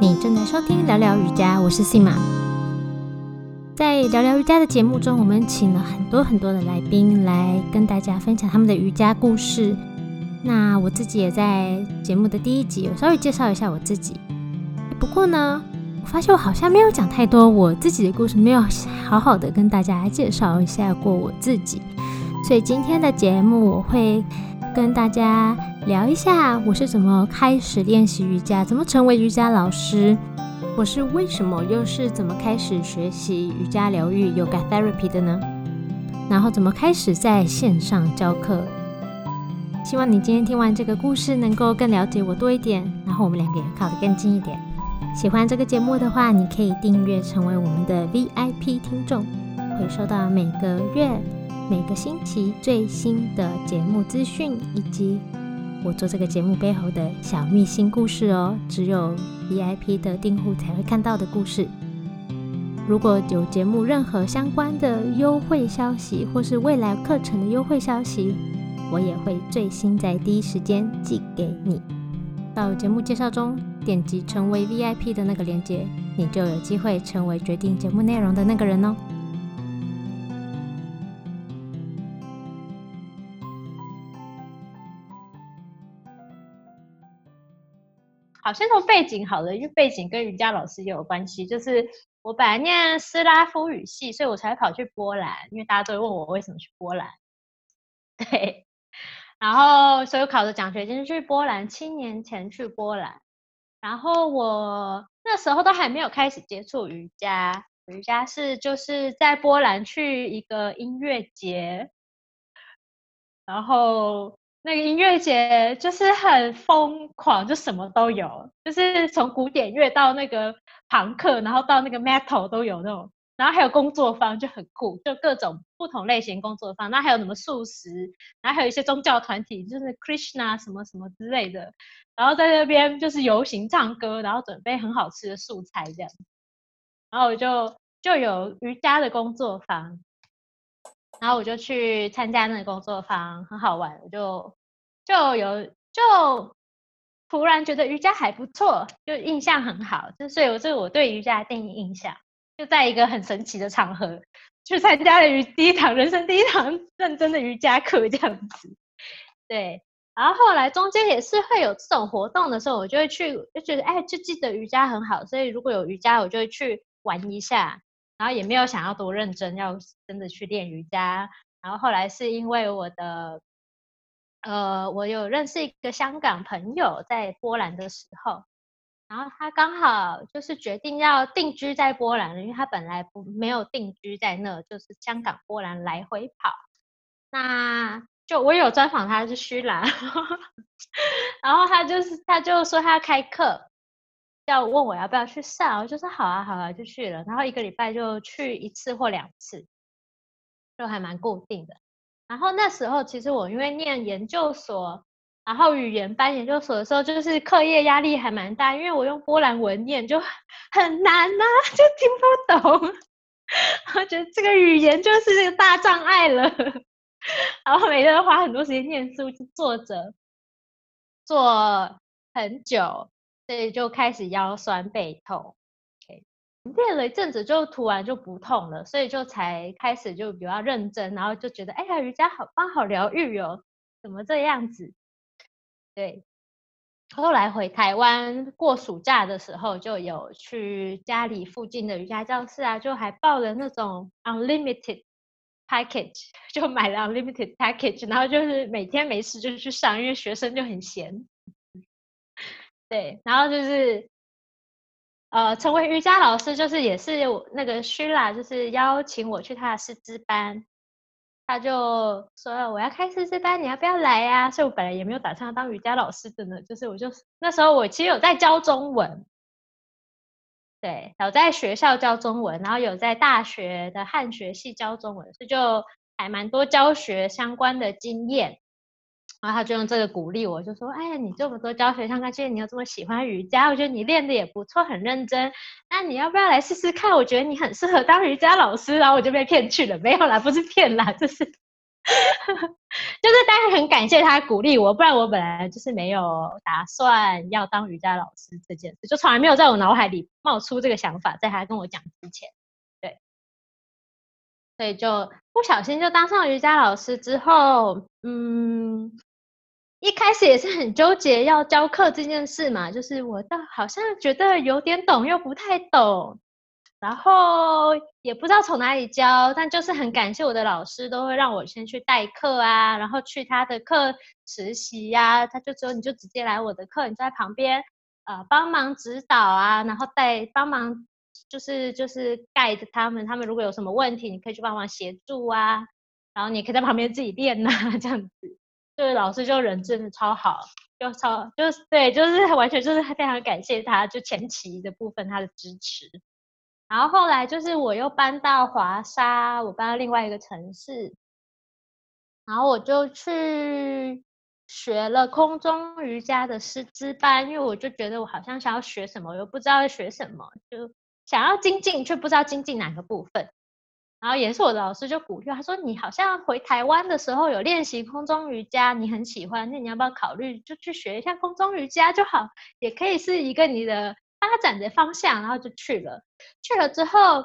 你正在收听聊聊瑜伽，我是 Sima。在聊聊瑜伽的节目中，我们请了很多很多的来宾来跟大家分享他们的瑜伽故事。那我自己也在节目的第一集有稍微介绍一下我自己。不过呢，我发现我好像没有讲太多我自己的故事，没有好好的跟大家介绍一下过我自己。所以今天的节目我会跟大家聊一下我是怎么开始练习瑜伽，怎么成为瑜伽老师，我是为什么又是怎么开始学习瑜伽疗愈 Yoga Therapy 的呢？然后怎么开始在线上教课？希望你今天听完这个故事，能够更了解我多一点，然后我们两个也靠得更近一点。喜欢这个节目的话，你可以订阅成为我们的 VIP 听众，会收到每个月、每个星期最新的节目资讯，以及我做这个节目背后的小秘辛故事哦。只有 VIP 的订户才会看到的故事。如果有节目任何相关的优惠消息，或是未来课程的优惠消息，我也会最新在第一时间寄给你。到节目介绍中点击成为 VIP 的那个链接，你就有机会成为决定节目内容的那个人哦。先从背景好了，因为背景跟瑜伽老师也有关系。就是我本来念斯拉夫语系，所以我才跑去波兰，因为大家都会问我为什么去波兰。对。然后，所以考的奖学金去波兰，七年前去波兰。然后我那时候都还没有开始接触瑜伽，瑜伽是就是在波兰去一个音乐节，然后那个音乐节就是很疯狂，就什么都有，就是从古典乐到那个朋克，然后到那个 metal 都有那种。然后还有工作坊就很酷，就各种不同类型工作坊。那还有什么素食，然后还有一些宗教团体，就是 Krishna 什么什么之类的。然后在那边就是游行、唱歌，然后准备很好吃的素菜这样。然后我就就有瑜伽的工作坊，然后我就去参加那个工作坊，很好玩。我就就有就突然觉得瑜伽还不错，就印象很好。就所以我这我对瑜伽的第一印象。就在一个很神奇的场合去参加了瑜第一堂人生第一堂认真的瑜伽课这样子，对，然后后来中间也是会有这种活动的时候，我就会去就觉得哎，就记得瑜伽很好，所以如果有瑜伽，我就会去玩一下，然后也没有想要多认真要真的去练瑜伽，然后后来是因为我的呃，我有认识一个香港朋友在波兰的时候。然后他刚好就是决定要定居在波兰，因为他本来不没有定居在那，就是香港波兰来回跑。那就我有专访他是虚兰，然后他就是他就说他开课，要问我要不要去上，我就说好啊好啊就去了。然后一个礼拜就去一次或两次，就还蛮固定的。然后那时候其实我因为念研究所。然后语言班研究所的时候，就是课业压力还蛮大，因为我用波兰文念就很难呐，就听不懂。我觉得这个语言就是这个大障碍了。然后每天都花很多时间念书，坐着坐很久，所以就开始腰酸背痛，OK，。练了一阵子，就突然就不痛了，所以就才开始就比较认真，然后就觉得哎呀，瑜伽好棒，好疗愈哦，怎么这样子？对，后来回台湾过暑假的时候，就有去家里附近的瑜伽教室啊，就还报了那种 unlimited package，就买了 unlimited package，然后就是每天没事就去上，因为学生就很闲。对，然后就是呃，成为瑜伽老师，就是也是那个 Shila，就是邀请我去他的师资班。他就说我要开师资班，你要不要来呀？所以我本来也没有打算要当瑜伽老师的呢，就是我就那时候我其实有在教中文，对，有在学校教中文，然后有在大学的汉学系教中文，所以就还蛮多教学相关的经验。然后他就用这个鼓励我，就说：“哎呀，你这么多教学相关经验，你又这么喜欢瑜伽，我觉得你练的也不错，很认真。那你要不要来试试看？我觉得你很适合当瑜伽老师。”然后我就被骗去了，没有啦，不是骗啦，就是 就是大家很感谢他鼓励我，不然我本来就是没有打算要当瑜伽老师这件事，就从来没有在我脑海里冒出这个想法，在他跟我讲之前，对，所以就不小心就当上瑜伽老师之后，嗯，一开始也是很纠结要教课这件事嘛，就是我倒好像觉得有点懂又不太懂。然后也不知道从哪里教，但就是很感谢我的老师，都会让我先去代课啊，然后去他的课实习呀。他就说你就直接来我的课，你在旁边呃帮忙指导啊，然后带帮忙就是就是带着他们，他们如果有什么问题，你可以去帮忙协助啊。然后你可以在旁边自己练呐，这样子。就是老师就人真的超好，就超就是对，就是 完全就是非常感谢他，就前期的部分他的支持。然后后来就是我又搬到华沙，我搬到另外一个城市，然后我就去学了空中瑜伽的师资班，因为我就觉得我好像想要学什么，我又不知道要学什么，就想要精进，却不知道精进哪个部分。然后也是我的老师就鼓励他说：“你好像回台湾的时候有练习空中瑜伽，你很喜欢，那你要不要考虑就去学一下空中瑜伽就好，也可以是一个你的。”发展的方向，然后就去了。去了之后，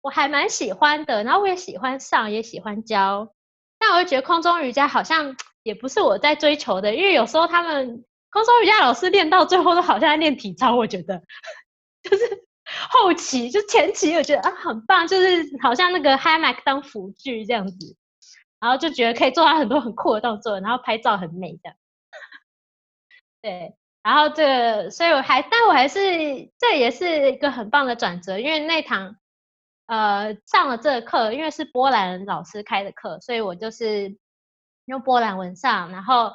我还蛮喜欢的，然后我也喜欢上，也喜欢教。但我就觉得空中瑜伽好像也不是我在追求的，因为有时候他们空中瑜伽老师练到最后都好像在练体操。我觉得 就是后期，就前期我觉得啊很棒，就是好像那个 hammock 当辅具这样子，然后就觉得可以做到很多很酷的动作，然后拍照很美的。对。然后这个，所以我还，但我还是，这也是一个很棒的转折，因为那堂，呃，上了这个课，因为是波兰老师开的课，所以我就是用波兰文上，然后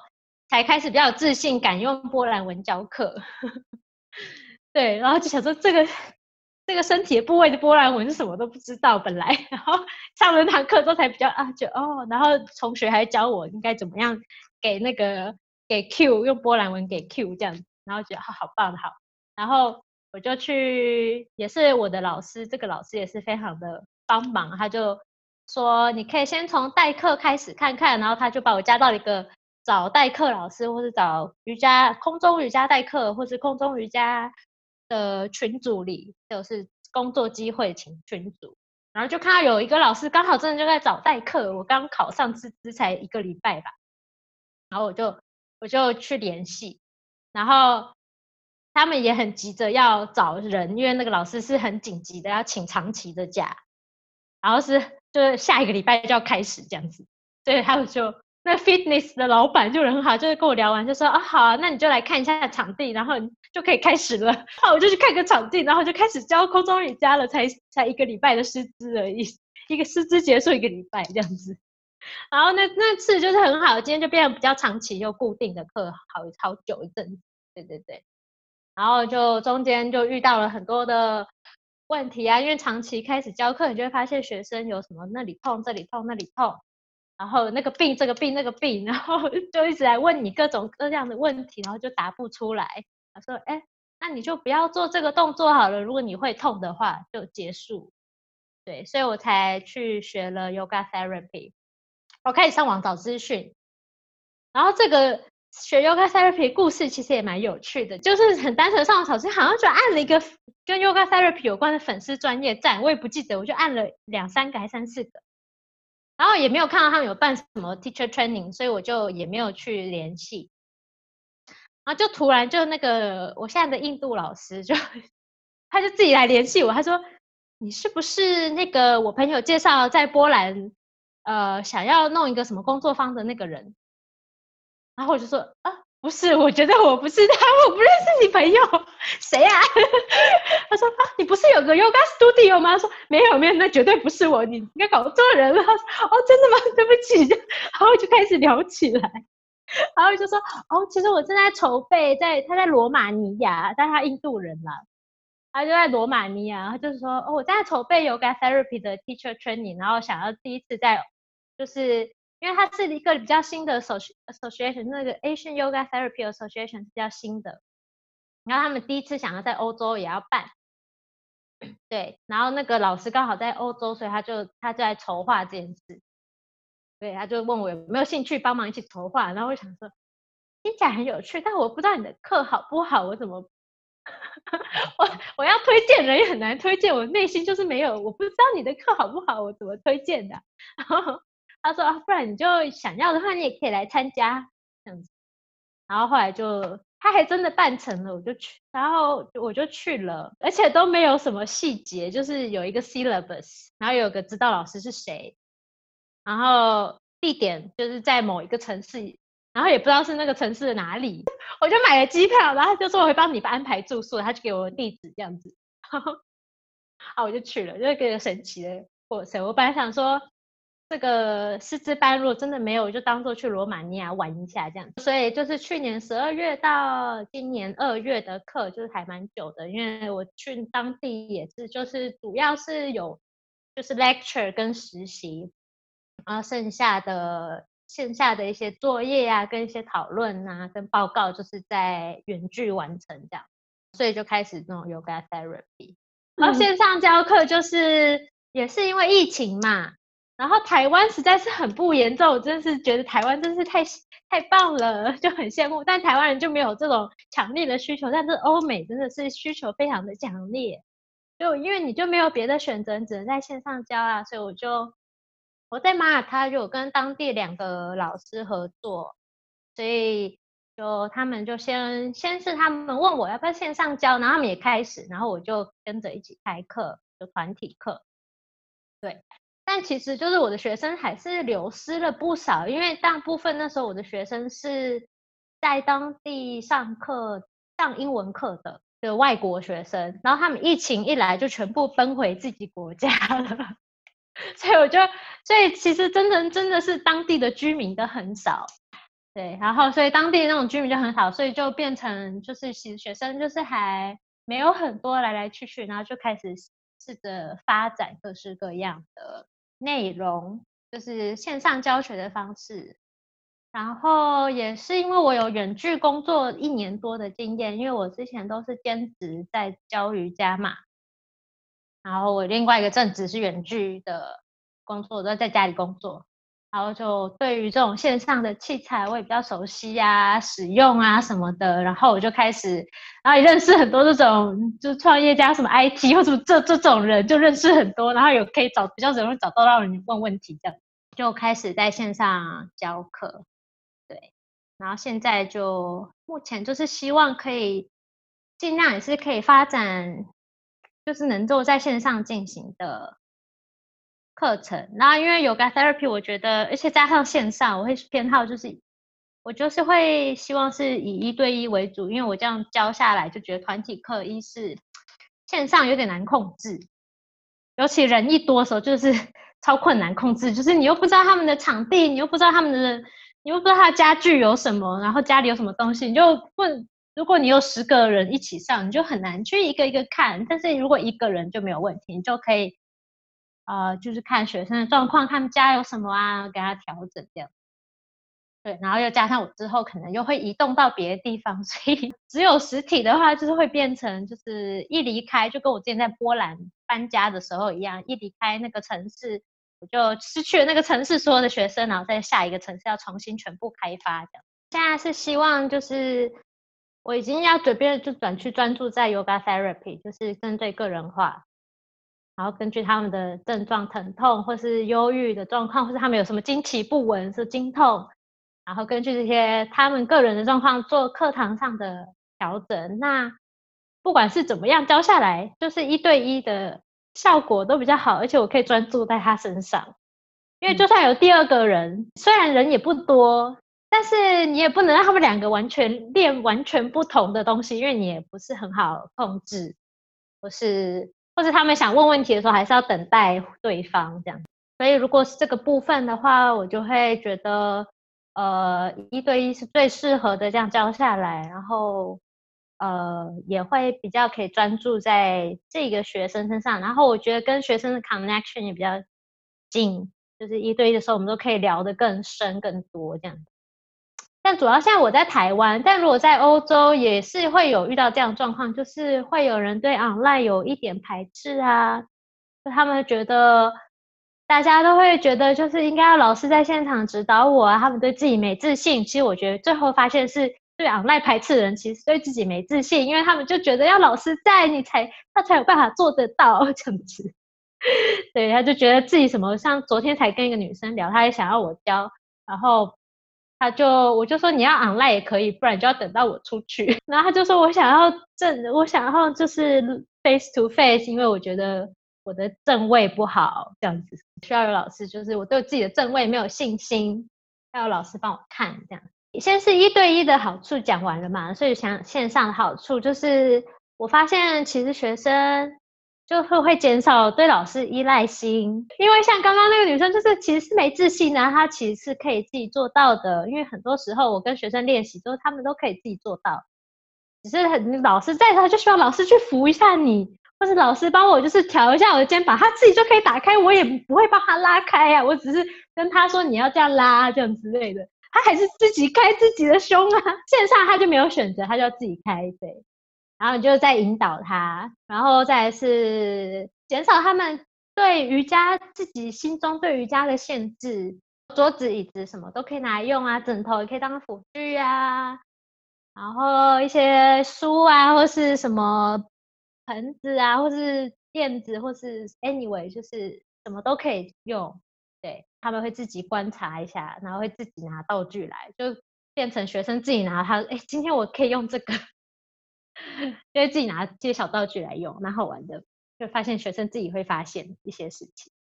才开始比较自信，敢用波兰文教课。对，然后就想说这个这个身体部位的波兰文是什么都不知道，本来，然后上了那堂课之后才比较啊，就哦，然后同学还教我应该怎么样给那个。给 Q 用波兰文给 Q 这样，然后觉得好好棒好，然后我就去，也是我的老师，这个老师也是非常的帮忙，他就说你可以先从代课开始看看，然后他就把我加到一个找代课老师，或是找瑜伽空中瑜伽代课，或是空中瑜伽的群组里，就是工作机会群群组，然后就看到有一个老师刚好真的就在找代课，我刚考上资资才一个礼拜吧，然后我就。我就去联系，然后他们也很急着要找人，因为那个老师是很紧急的，要请长期的假，然后是就是下一个礼拜就要开始这样子，所以他们就那 fitness 的老板就很好，就是跟我聊完就说啊好啊，那你就来看一下场地，然后就可以开始了。那我就去看个场地，然后就开始教空中瑜伽了，才才一个礼拜的师资而已，一个师资结束一个礼拜这样子。然后那那次就是很好，今天就变成比较长期又固定的课，好好久一阵。对对对，然后就中间就遇到了很多的问题啊，因为长期开始教课，你就会发现学生有什么那里痛这里痛那里痛，然后那个病这个病那个病，然后 就一直来问你各种各样的问题，然后就答不出来。他说：“哎，那你就不要做这个动作好了，如果你会痛的话就结束。”对，所以我才去学了 Yoga Therapy。我开始上网找资讯，然后这个学 Yoga Therapy 故事其实也蛮有趣的，就是很单纯上网找资讯好像就按了一个跟 Yoga Therapy 有关的粉丝专业站，我也不记得，我就按了两三个还三四个，然后也没有看到他们有办什么 Teacher Training，所以我就也没有去联系，然后就突然就那个我现在的印度老师就他就自己来联系我，他说你是不是那个我朋友介绍在波兰？呃，想要弄一个什么工作坊的那个人，然后我就说啊，不是，我觉得我不是他，我不认识你朋友，谁呀？他说啊，你不是有个 yoga studio 吗？说没有没有，那绝对不是我，你应该搞错人了。哦，真的吗？对不起。然后就开始聊起来，然后就说哦，其实我正在筹备，在他在罗马尼亚，但他印度人啦。他就在罗马尼亚，他就是说哦，我正在筹备 yoga therapy 的 teacher training，然后想要第一次在就是因为它是一个比较新的 association，那个 Asian Yoga Therapy Association 是比较新的，然后他们第一次想要在欧洲也要办，对，然后那个老师刚好在欧洲，所以他就他就在筹划这件事，对，他就问我有没有兴趣帮忙一起筹划，然后我想说听起来很有趣，但我不知道你的课好不好，我怎么 我我要推荐人也很难推荐，我内心就是没有，我不知道你的课好不好，我怎么推荐的？然 后他说啊，不然你就想要的话，你也可以来参加这样子。然后后来就他还真的办成了，我就去，然后我就去了，而且都没有什么细节，就是有一个 syllabus，然后有个指导老师是谁。然后地点就是在某一个城市，然后也不知道是那个城市的哪里，我就买了机票，然后就说我会帮你安排住宿，他就给我地址这样子，啊我就去了，就是个神奇的过程。我本来想说这个师资班如果真的没有，就当做去罗马尼亚玩一下这样。所以就是去年十二月到今年二月的课就是还蛮久的，因为我去当地也是就是主要是有就是 lecture 跟实习。然后剩下的线下的一些作业啊，跟一些讨论啊，跟报告，就是在远距完成这样，所以就开始那种 yoga therapy。然后线上教课就是也是因为疫情嘛，然后台湾实在是很不严重，我真是觉得台湾真是太太棒了，就很羡慕。但台湾人就没有这种强烈的需求，但是欧美真的是需求非常的强烈，就因为你就没有别的选择，你只能在线上教啊，所以我就。我在马耳他就跟当地两个老师合作，所以就他们就先先是他们问我要不要线上教，然后他们也开始，然后我就跟着一起开课，就团体课。对，但其实就是我的学生还是流失了不少，因为大部分那时候我的学生是在当地上课上英文课的的外国学生，然后他们疫情一来就全部奔回自己国家了。所以我就，所以其实真的真的是当地的居民都很少，对，然后所以当地那种居民就很少，所以就变成就是其实学生就是还没有很多来来去去，然后就开始试着发展各式各样的内容，就是线上教学的方式，然后也是因为我有远距工作一年多的经验，因为我之前都是兼职在教瑜伽嘛。然后我另外一个正职是远距的工作，都在家里工作。然后就对于这种线上的器材，我也比较熟悉啊，使用啊什么的。然后我就开始，然后也认识很多这种就是创业家，什么 IT 或者这这种人，就认识很多。然后有可以找比较容易找到让人问问题的，就开始在线上教课。对，然后现在就目前就是希望可以尽量也是可以发展。就是能够在线上进行的课程，然后因为有 therapy，我觉得，而且加上线上，我会偏好就是，我就是会希望是以一对一为主，因为我这样教下来就觉得团体课一是线上有点难控制，尤其人一多的时候就是 超困难控制，就是你又不知道他们的场地，你又不知道他们的，你又不知道他的家具有什么，然后家里有什么东西，你就问。如果你有十个人一起上，你就很难去一个一个看。但是如果一个人就没有问题，你就可以，呃，就是看学生的状况，他们家有什么啊，给他调整这样。对，然后又加上我之后可能又会移动到别的地方，所以只有实体的话，就是会变成就是一离开，就跟我之前在波兰搬家的时候一样，一离开那个城市，我就失去了那个城市所有的学生，然后在下一个城市要重新全部开发这样。现在是希望就是。我已经要准备就转去专注在 yoga therapy，就是针对个人化，然后根据他们的症状、疼痛或是忧郁的状况，或是他们有什么经期不稳是经痛，然后根据这些他们个人的状况做课堂上的调整。那不管是怎么样教下来，就是一对一的效果都比较好，而且我可以专注在他身上，因为就算有第二个人，虽然人也不多。但是你也不能让他们两个完全练完全不同的东西，因为你也不是很好控制，或是或是他们想问问题的时候，还是要等待对方这样。所以如果是这个部分的话，我就会觉得，呃，一对一是最适合的，这样教下来，然后呃也会比较可以专注在这个学生身上，然后我觉得跟学生的 connection 也比较近，就是一对一的时候，我们都可以聊得更深更多这样。但主要现在我在台湾，但如果在欧洲也是会有遇到这样状况，就是会有人对 online 有一点排斥啊，就他们觉得大家都会觉得就是应该要老师在现场指导我啊，他们对自己没自信。其实我觉得最后发现是对 online 排斥的人，其实对自己没自信，因为他们就觉得要老师在你才他才有办法做得到这样子。对，他就觉得自己什么，像昨天才跟一个女生聊，他也想要我教，然后他就我就说你要 online 也可以，不然就要等到我出去。然后他就说我想要正，我想要就是 face to face，因为我觉得。我的正位不好，这样子需要有老师，就是我对自己的正位没有信心，要有老师帮我看。这样，先是一对一的好处讲完了嘛，所以想线上的好处就是，我发现其实学生就会会减少对老师依赖心，因为像刚刚那个女生，就是其实是没自信的，她其实是可以自己做到的。因为很多时候我跟学生练习，都他们都可以自己做到，只是很老师在，他就需要老师去扶一下你。或是老师帮我，就是调一下我的肩膀，他自己就可以打开，我也不会帮他拉开呀。我只是跟他说你要这样拉，这样之类的，他还是自己开自己的胸啊。线上他就没有选择，他就要自己开对。然后你就在引导他，然后再是减少他们对瑜伽自己心中对瑜伽的限制，桌子、椅子什么都可以拿来用啊，枕头也可以当辅具啊，然后一些书啊或是什么。盆子啊，或是垫子，或是 anyway，就是什么都可以用。对他们会自己观察一下，然后会自己拿道具来，就变成学生自己拿。他哎，今天我可以用这个，就会自己拿这些小道具来用，蛮好玩的。就发现学生自己会发现一些事情。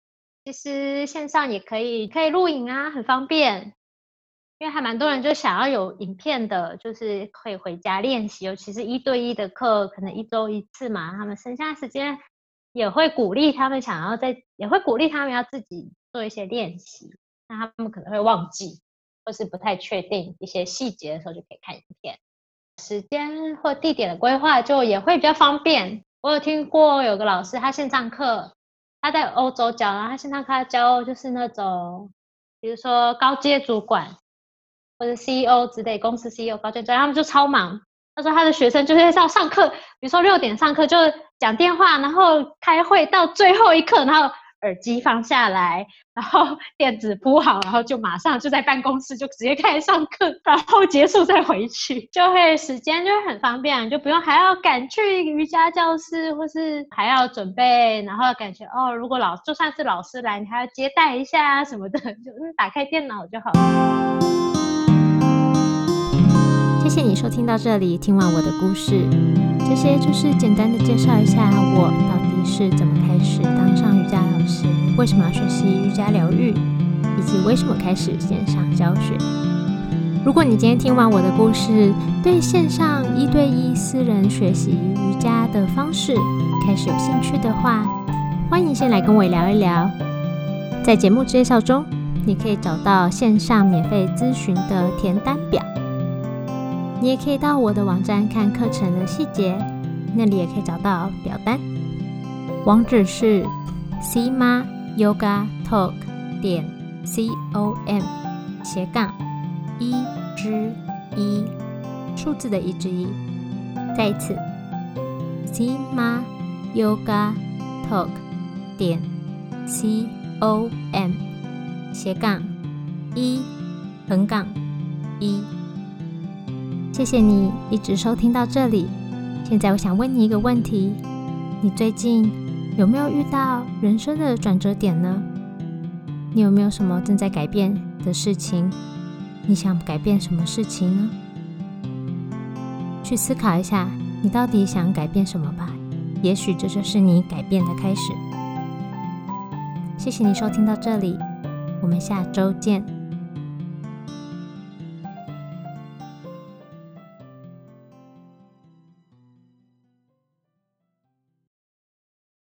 其实线上也可以，可以录影啊，很方便。因为还蛮多人就想要有影片的，就是可以回家练习，尤其是一对一的课，可能一周一次嘛。他们剩下时间也会鼓励他们想要在，也会鼓励他们要自己做一些练习。那他们可能会忘记，或是不太确定一些细节的时候，就可以看影片。时间或地点的规划就也会比较方便。我有听过有个老师，他线上课，他在欧洲教，然后他线上课教就是那种，比如说高阶主管。或者 CEO 之类公司 CEO 高阶专，他们就超忙。他说他的学生就是要上课，比如说六点上课就讲电话，然后开会到最后一刻，然后耳机放下来，然后 垫子铺好，然后就马上就在办公室就直接开始上课，然后结束再回去，就会时间就会很方便，就不用还要赶去瑜伽教室，或是还要准备，然后感觉哦，如果老就算是老师来，你还要接待一下什么的，就是打开电脑就好了。谢谢你收听到这里，听完我的故事，这些就是简单的介绍一下我到底是怎么开始的。上瑜伽老师，为什么要学习瑜伽疗愈，以及为什么开始线上教学。如果你今天听完我的故事，对线上一对一私人学习瑜伽的方式开始有兴趣的话，欢迎先来跟我聊一聊。在节目介绍中，你可以找到线上免费咨询的填单表。你也可以到我的网站看课程的细节，那里也可以找到表单。网址是 c m a yoga talk 点 c o m 斜杠一之一数字的一之一。再一次 c m a yoga talk 点 c o m 斜杠一横杠一。谢谢你一直收听到这里。现在我想问你一个问题：你最近有没有遇到人生的转折点呢？你有没有什么正在改变的事情？你想改变什么事情呢？去思考一下，你到底想改变什么吧。也许这就是你改变的开始。谢谢你收听到这里，我们下周见。